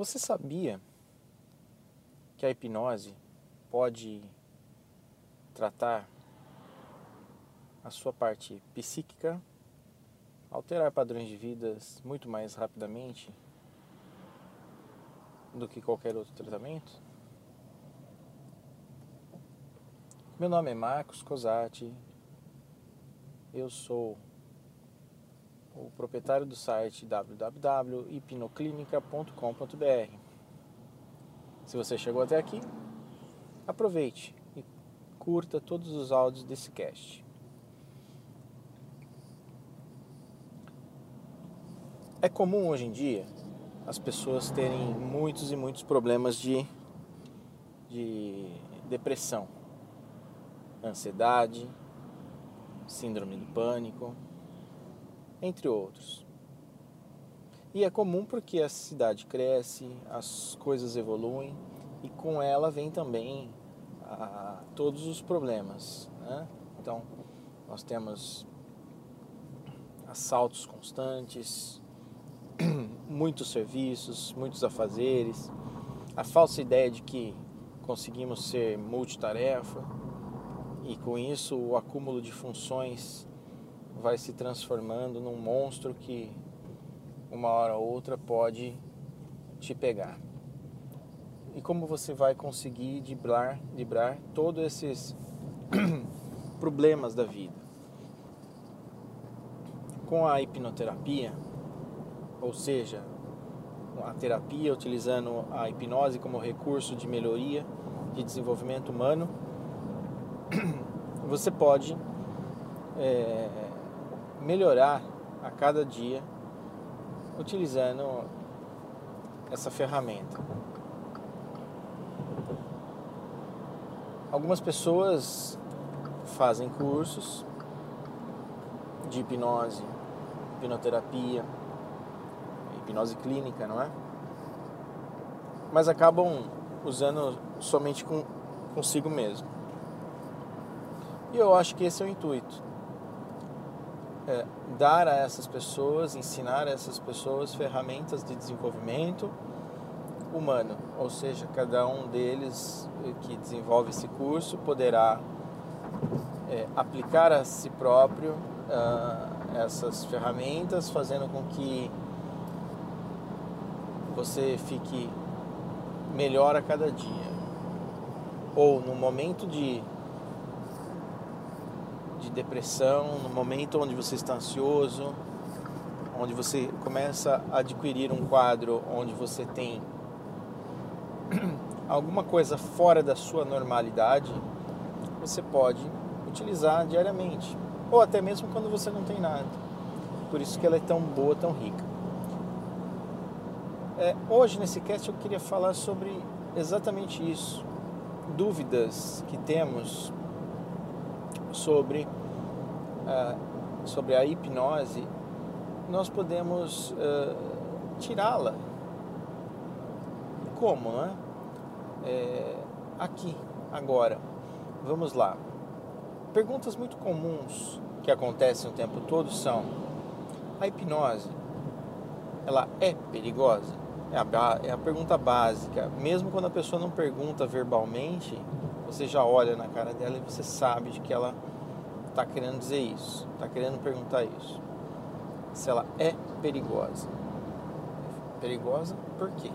Você sabia que a hipnose pode tratar a sua parte psíquica, alterar padrões de vidas muito mais rapidamente do que qualquer outro tratamento? Meu nome é Marcos Cosati, eu sou o proprietário do site www.hipnoclinica.com.br. Se você chegou até aqui, aproveite e curta todos os áudios desse cast. É comum hoje em dia as pessoas terem muitos e muitos problemas de, de depressão, ansiedade, síndrome do pânico, entre outros. E é comum porque a cidade cresce, as coisas evoluem e com ela vem também a, todos os problemas. Né? Então, nós temos assaltos constantes, muitos serviços, muitos afazeres, a falsa ideia de que conseguimos ser multitarefa e com isso o acúmulo de funções vai se transformando num monstro que uma hora ou outra pode te pegar. E como você vai conseguir driblar, driblar todos esses problemas da vida? Com a hipnoterapia, ou seja, a terapia utilizando a hipnose como recurso de melhoria, de desenvolvimento humano, você pode é, melhorar a cada dia utilizando essa ferramenta. Algumas pessoas fazem cursos de hipnose, hipnoterapia, hipnose clínica, não é? Mas acabam usando somente com, consigo mesmo. E eu acho que esse é o intuito é, dar a essas pessoas, ensinar a essas pessoas ferramentas de desenvolvimento humano, ou seja, cada um deles que desenvolve esse curso poderá é, aplicar a si próprio uh, essas ferramentas, fazendo com que você fique melhor a cada dia. Ou no momento de de depressão, no momento onde você está ansioso, onde você começa a adquirir um quadro onde você tem alguma coisa fora da sua normalidade, você pode utilizar diariamente, ou até mesmo quando você não tem nada. Por isso que ela é tão boa, tão rica. É, hoje nesse cast eu queria falar sobre exatamente isso, dúvidas que temos sobre, uh, sobre a hipnose, nós podemos uh, tirá-la. Como, né? É, aqui, agora. Vamos lá. Perguntas muito comuns que acontecem o tempo todo são: a hipnose, ela é perigosa? É a, é a pergunta básica. Mesmo quando a pessoa não pergunta verbalmente, você já olha na cara dela e você sabe de que ela está querendo dizer isso, está querendo perguntar isso. Se ela é perigosa. Perigosa por quê?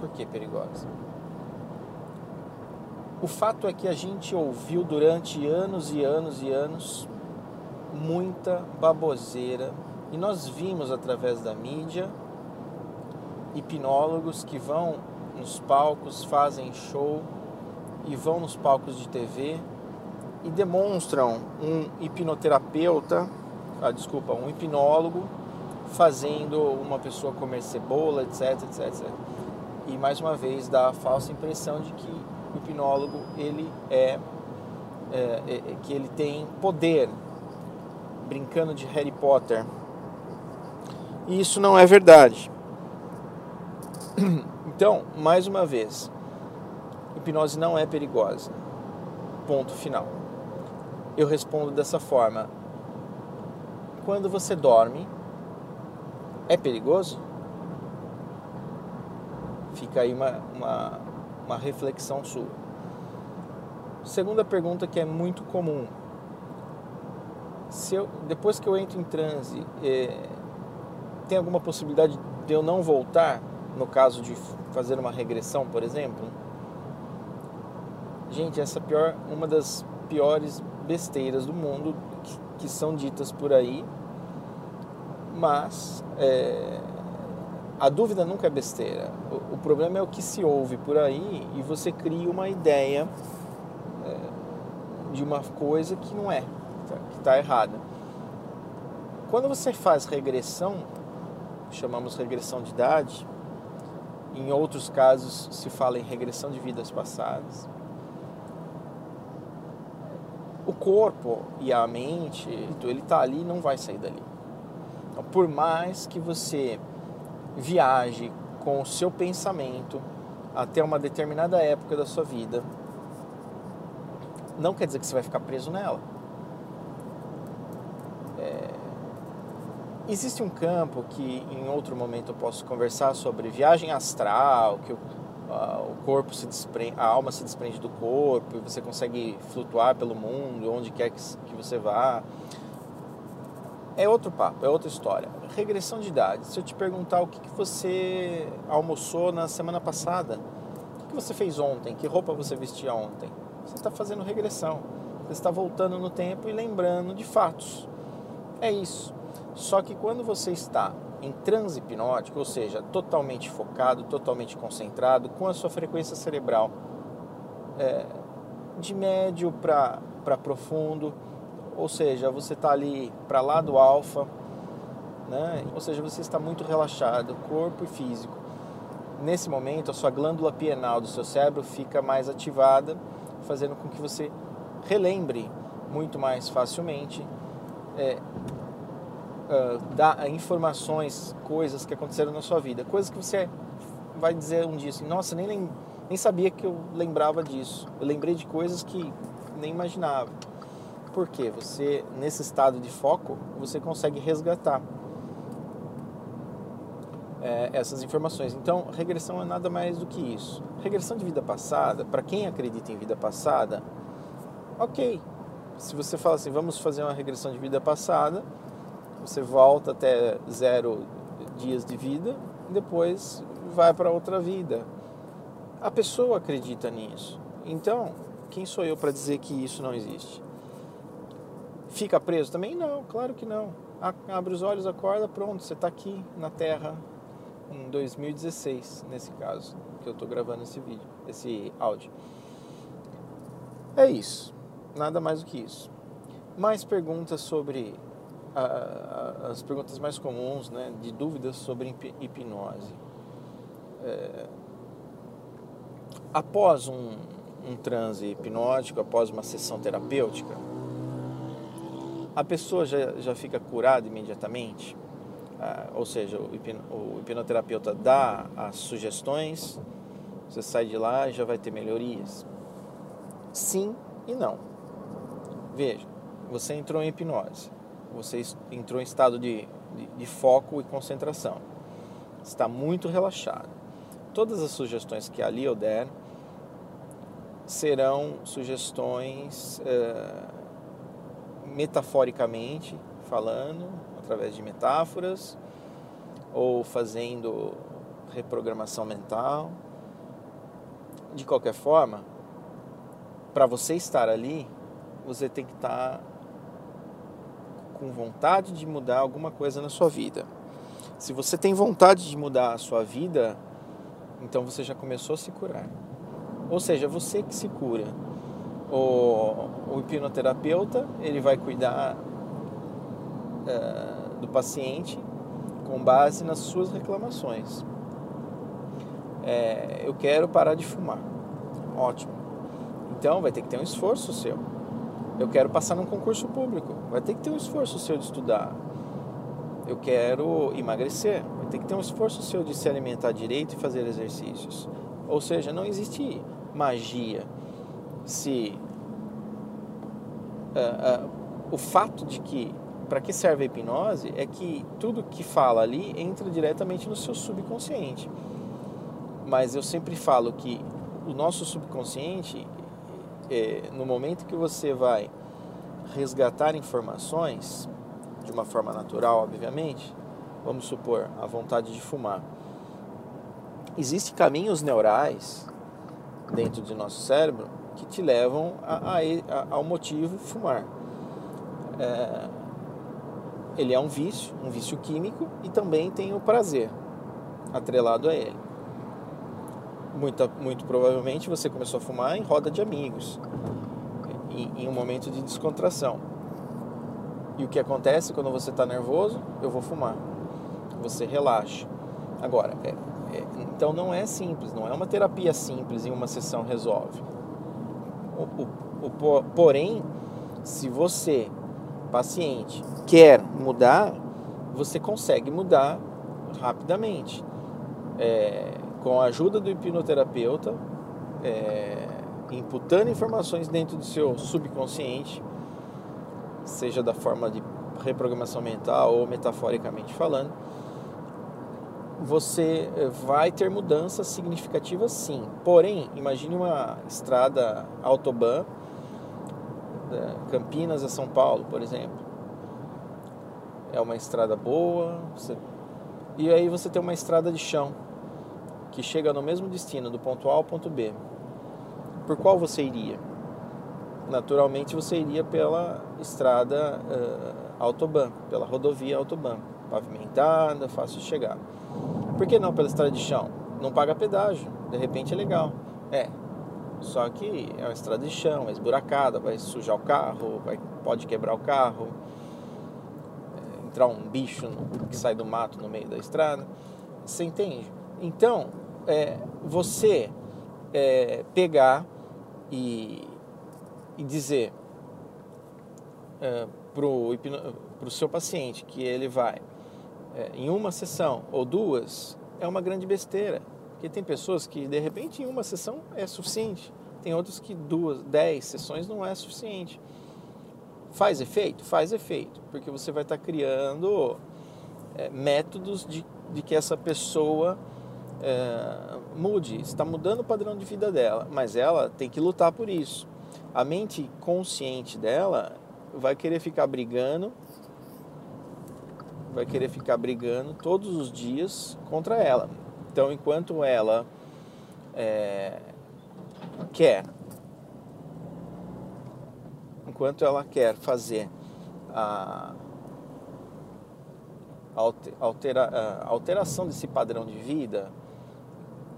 Por que perigosa? O fato é que a gente ouviu durante anos e anos e anos muita baboseira e nós vimos através da mídia hipnólogos que vão nos palcos, fazem show e vão nos palcos de TV e demonstram um hipnoterapeuta, ah, desculpa, um hipnólogo fazendo uma pessoa comer cebola, etc, etc, etc. E mais uma vez dá a falsa impressão de que o hipnólogo ele é, é, é, é que ele tem poder, brincando de Harry Potter. E isso não é verdade. Então, mais uma vez, hipnose não é perigosa. Ponto final. Eu respondo dessa forma: quando você dorme, é perigoso? Fica aí uma, uma, uma reflexão sua. Segunda pergunta que é muito comum. Se eu, depois que eu entro em transe, é, tem alguma possibilidade de eu não voltar, no caso de fazer uma regressão, por exemplo? Gente, essa pior, uma das piores besteiras do mundo que, que são ditas por aí, mas é, a dúvida nunca é besteira. O, o, problema é o que se ouve por aí e você cria uma ideia é, de uma coisa que não é, tá, que está errada. Quando você faz regressão, chamamos regressão de idade, em outros casos se fala em regressão de vidas passadas corpo e a mente, ele está ali e não vai sair dali. Então, por mais que você viaje com o seu pensamento até uma determinada época da sua vida, não quer dizer que você vai ficar preso nela. É... Existe um campo que em outro momento eu posso conversar sobre viagem astral, que eu o corpo se desprende, a alma se desprende do corpo e você consegue flutuar pelo mundo, onde quer que, que você vá. É outro papo, é outra história. Regressão de idade. Se eu te perguntar o que, que você almoçou na semana passada, o que, que você fez ontem, que roupa você vestia ontem, você está fazendo regressão. Você está voltando no tempo e lembrando de fatos. É isso. Só que quando você está em transe hipnótico, ou seja, totalmente focado, totalmente concentrado, com a sua frequência cerebral é, de médio para profundo, ou seja, você está ali para lá do alfa, né? ou seja, você está muito relaxado, corpo e físico. Nesse momento, a sua glândula pineal do seu cérebro fica mais ativada, fazendo com que você relembre muito mais facilmente é, uh, dar informações, coisas que aconteceram na sua vida, coisas que você vai dizer um dia assim, nossa, nem, nem sabia que eu lembrava disso. Eu lembrei de coisas que nem imaginava. Por quê? Você, nesse estado de foco, você consegue resgatar é, essas informações. Então, regressão é nada mais do que isso. Regressão de vida passada, para quem acredita em vida passada, ok. Se você fala assim, vamos fazer uma regressão de vida passada, você volta até zero dias de vida e depois vai para outra vida. A pessoa acredita nisso. Então, quem sou eu para dizer que isso não existe? Fica preso também? Não, claro que não. Abre os olhos, acorda, pronto, você está aqui na Terra em 2016, nesse caso, que eu estou gravando esse vídeo, esse áudio. É isso, nada mais do que isso. Mais perguntas sobre as perguntas mais comuns, né, de dúvidas sobre hipnose. É, após um, um transe hipnótico, após uma sessão terapêutica, a pessoa já, já fica curada imediatamente? Ah, ou seja, o, hipno, o hipnoterapeuta dá as sugestões, você sai de lá e já vai ter melhorias? Sim e não. Veja, você entrou em hipnose você entrou em estado de, de, de foco e concentração. Está muito relaxado. Todas as sugestões que ali eu der serão sugestões é, metaforicamente falando, através de metáforas, ou fazendo reprogramação mental. De qualquer forma, para você estar ali, você tem que estar com vontade de mudar alguma coisa na sua vida. Se você tem vontade de mudar a sua vida, então você já começou a se curar. Ou seja, você que se cura. O, o hipnoterapeuta ele vai cuidar uh, do paciente com base nas suas reclamações. É, eu quero parar de fumar. Ótimo. Então vai ter que ter um esforço seu eu quero passar num concurso público. Vai ter que ter um esforço seu de estudar. Eu quero emagrecer. Vai ter que ter um esforço seu de se alimentar direito e fazer exercícios. Ou seja, não existe magia se uh, uh, o fato de que para que serve a hipnose é que tudo que fala ali entra diretamente no seu subconsciente. Mas eu sempre falo que o nosso subconsciente, é, no momento que você vai resgatar informações, de uma forma natural, obviamente, vamos supor, a vontade de fumar. Existem caminhos neurais dentro de nosso cérebro que te levam a, a, a, ao motivo fumar. É, ele é um vício, um vício químico e também tem o prazer atrelado a ele. Muito, muito provavelmente você começou a fumar em roda de amigos, em, em um momento de descontração. E o que acontece quando você está nervoso? Eu vou fumar. Você relaxa. Agora, é, é, então não é simples, não é uma terapia simples em uma sessão resolve. O, o, o, porém, se você, paciente, quer mudar, você consegue mudar rapidamente. É, com a ajuda do hipnoterapeuta, é, imputando informações dentro do seu subconsciente, seja da forma de reprogramação mental ou metaforicamente falando, você eh, vai ter mudanças significativas sim. Porém, imagine uma estrada autobahn, Campinas a São Paulo, por exemplo. É uma estrada boa, você... e aí você tem uma estrada de chão que chega no mesmo destino, do ponto A ao ponto B. Por qual você iria? naturalmente você iria pela estrada uh, autobahn, pela rodovia autobahn, pavimentada, fácil de chegar. Por que não pela estrada de chão? Não paga pedágio, de repente é legal. É, só que é uma estrada de chão, é esburacada, vai sujar o carro, vai, pode quebrar o carro, é, entrar um bicho no, que sai do mato no meio da estrada. Você entende? Então, é, você é, pegar e e dizer é, para o seu paciente que ele vai é, em uma sessão ou duas é uma grande besteira. Porque tem pessoas que de repente em uma sessão é suficiente, tem outras que duas, dez sessões não é suficiente. Faz efeito? Faz efeito, porque você vai estar tá criando é, métodos de, de que essa pessoa é, mude, está mudando o padrão de vida dela, mas ela tem que lutar por isso a mente consciente dela vai querer ficar brigando, vai querer ficar brigando todos os dias contra ela. Então, enquanto ela é, quer, enquanto ela quer fazer a, altera, a alteração desse padrão de vida,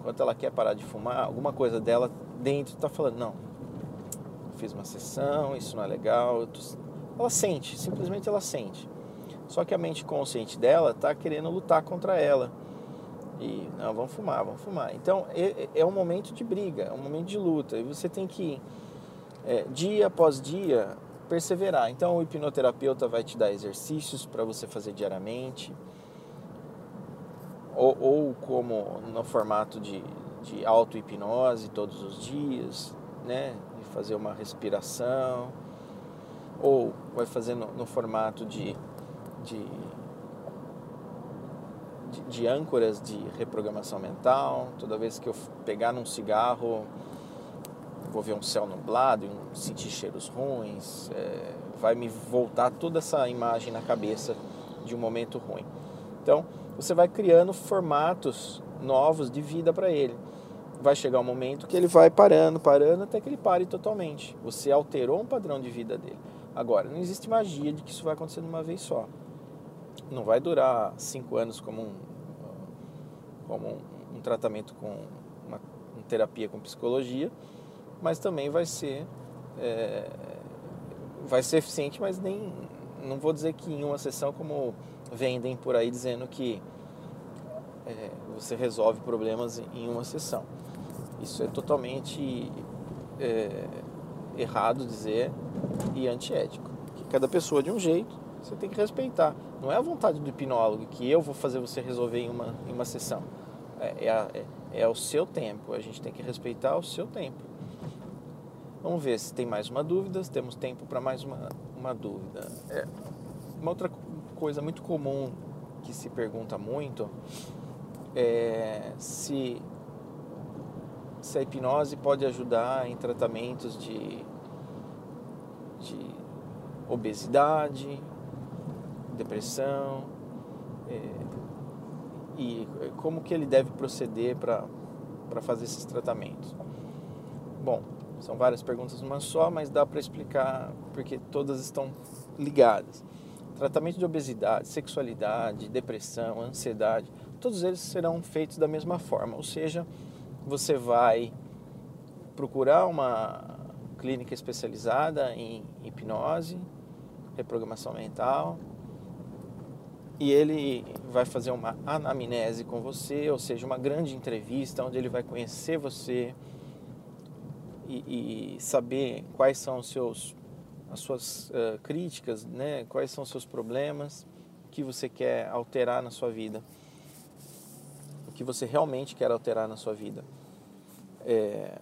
enquanto ela quer parar de fumar, alguma coisa dela dentro está falando, não, fiz uma sessão, isso não é legal. Ela sente, simplesmente ela sente. Só que a mente consciente dela está querendo lutar contra ela. E, não, vamos fumar, vamos fumar. Então, é, é um momento de briga, é um momento de luta. E você tem que, é, dia após dia, perseverar. Então, o hipnoterapeuta vai te dar exercícios para você fazer diariamente. Ou, ou como no formato de, de auto-hipnose todos os dias, né? fazer uma respiração, ou vai fazer no, no formato de, de, de, de, âncoras de reprogramação mental. Toda vez que eu pegar num cigarro, vou ver um céu nublado sentir cheiros ruins, é, vai me voltar toda essa imagem na cabeça de um momento ruim. Então, você vai criando formatos novos de vida para ele vai chegar um momento que ele vai parando, parando, até que ele pare totalmente. Você alterou um padrão de vida dele. Agora, não existe magia de que isso vai acontecer de uma vez só. Não vai durar cinco anos como um, como um, um tratamento com uma, uma, terapia com psicologia, mas também vai ser é, vai ser eficiente, mas nem não vou dizer que em uma sessão como vendem por aí dizendo que é, você resolve problemas em uma sessão. Isso é totalmente é, errado dizer e antiético. Que cada pessoa de um jeito, você tem que respeitar. Não é a vontade do hipnólogo que eu vou fazer você resolver em uma, em uma sessão. É, é, a, é, é o seu tempo, a gente tem que respeitar o seu tempo. Vamos ver se tem mais uma dúvida, se temos tempo para mais uma, uma dúvida. É, uma outra coisa muito comum que se pergunta muito é se se a hipnose pode ajudar em tratamentos de, de obesidade, depressão, é, e como que ele deve proceder para fazer esses tratamentos. Bom, são várias perguntas numa só, mas dá para explicar porque todas estão ligadas. Tratamento de obesidade, sexualidade, depressão, ansiedade, todos eles serão feitos da mesma forma, ou seja, você vai procurar uma clínica especializada em hipnose, reprogramação mental, e ele vai fazer uma anamnese com você, ou seja, uma grande entrevista onde ele vai conhecer você e, e saber quais são os seus as suas uh, críticas, né? Quais são os seus problemas, o que você quer alterar na sua vida, o que você realmente quer alterar na sua vida. É,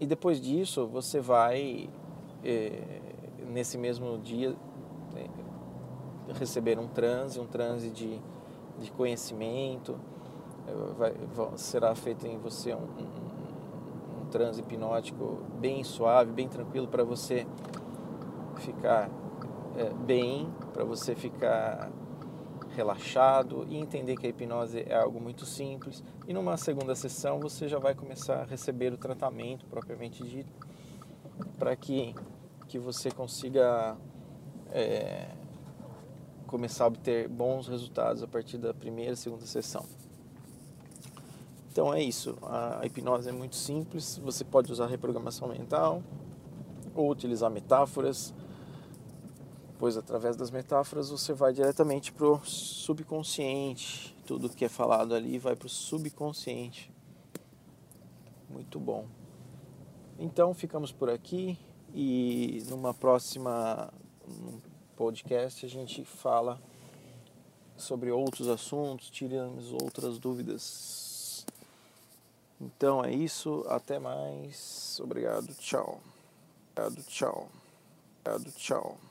e depois disso, você vai é, nesse mesmo dia é, receber um transe, um transe de, de conhecimento. É, vai, será feito em você um, um, um transe hipnótico bem suave, bem tranquilo para você ficar é, bem, para você ficar relaxado e entender que a hipnose é algo muito simples. E numa segunda sessão você já vai começar a receber o tratamento propriamente dito, para que, que você consiga é, começar a obter bons resultados a partir da primeira e segunda sessão. Então é isso, a hipnose é muito simples, você pode usar reprogramação mental ou utilizar metáforas pois através das metáforas você vai diretamente para o subconsciente. Tudo que é falado ali vai para o subconsciente. Muito bom. Então ficamos por aqui e numa próxima podcast a gente fala sobre outros assuntos, tiramos outras dúvidas. Então é isso, até mais. Obrigado, tchau. Obrigado, tchau. Obrigado, tchau.